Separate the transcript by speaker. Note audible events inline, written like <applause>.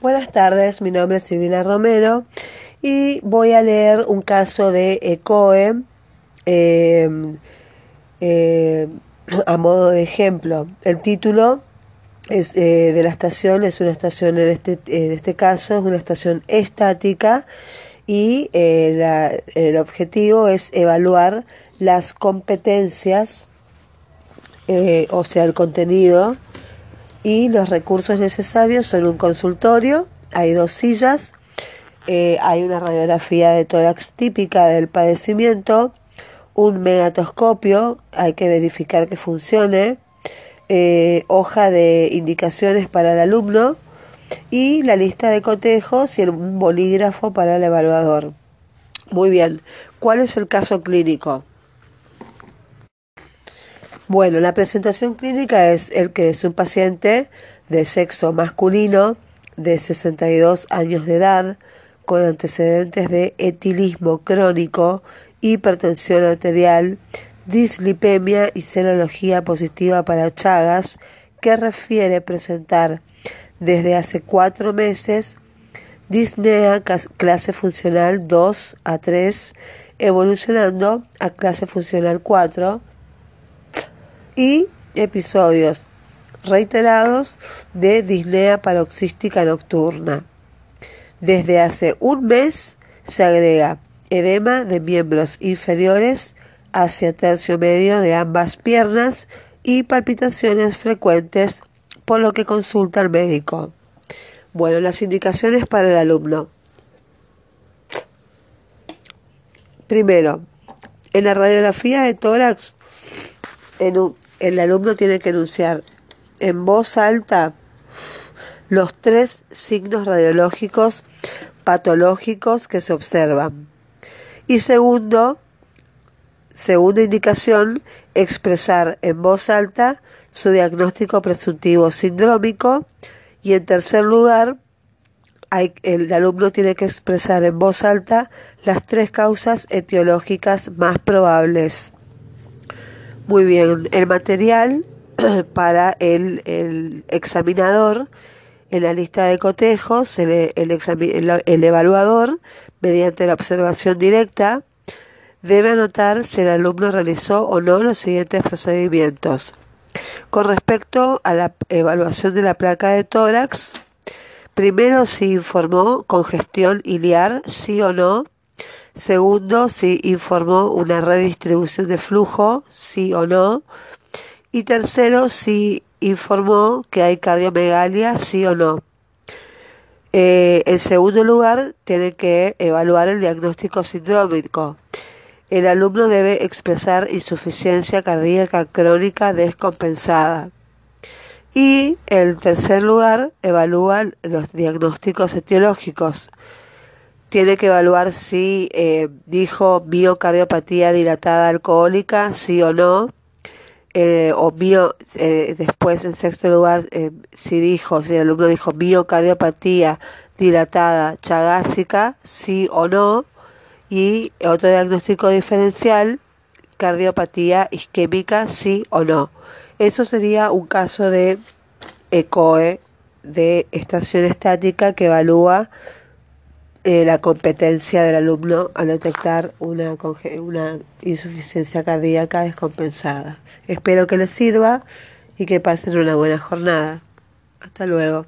Speaker 1: Buenas tardes, mi nombre es Silvina Romero y voy a leer un caso de ECOE em, eh, a modo de ejemplo. El título es, eh, de la estación es una estación, en este, en este caso, es una estación estática y eh, el objetivo es evaluar las competencias, o sea, el contenido y los recursos necesarios son un consultorio, hay dos sillas, eh, hay una radiografía de tórax típica del padecimiento, un megatoscopio, hay que verificar que funcione, eh, hoja de indicaciones para el alumno y la lista de cotejos y un bolígrafo para el evaluador. Muy bien, ¿cuál es el caso clínico? Bueno, la presentación clínica es el que es un paciente de sexo masculino de 62 años de edad con antecedentes de etilismo crónico, hipertensión arterial, dislipemia y serología positiva para Chagas, que refiere presentar desde hace cuatro meses disnea clase funcional 2 a 3, evolucionando a clase funcional 4 y episodios reiterados de disnea paroxística nocturna. Desde hace un mes se agrega edema de miembros inferiores hacia tercio medio de ambas piernas y palpitaciones frecuentes, por lo que consulta al médico. Bueno, las indicaciones para el alumno. Primero, en la radiografía de tórax, en un, el alumno tiene que enunciar en voz alta los tres signos radiológicos patológicos que se observan. Y segundo, segunda indicación, expresar en voz alta su diagnóstico presuntivo sindrómico. Y en tercer lugar, el alumno tiene que expresar en voz alta las tres causas etiológicas más probables. Muy bien, el material <clears throat> para el, examinador en la lista de cotejos, el, evaluador, mediante la observación directa, debe anotar si el alumno realizó o no los siguientes procedimientos. Con respecto a la evaluación de la placa de tórax, primero si informó congestión iliar, sí o no, Segundo, si informó una redistribución de flujo, sí o no. Y tercero, si informó que hay cardiomegalia, sí o no. Eh, en segundo lugar, tiene que evaluar el diagnóstico sindrómico. El alumno debe expresar insuficiencia cardíaca crónica descompensada. Y en tercer lugar, evalúa los diagnósticos etiológicos tiene que evaluar si eh, dijo biocardiopatía dilatada alcohólica, sí o no. Eh, o bio, eh, después en sexto lugar, si dijo, si el alumno dijo biocardiopatía dilatada chagásica, sí o no. Y otro diagnóstico diferencial, cardiopatía isquémica, sí o no. Eso sería un caso de ECOE, de estación estática que evalúa eh, la competencia del alumno al detectar una, una insuficiencia cardíaca descompensada. Espero que les sirva y que pasen una buena jornada. Hasta luego.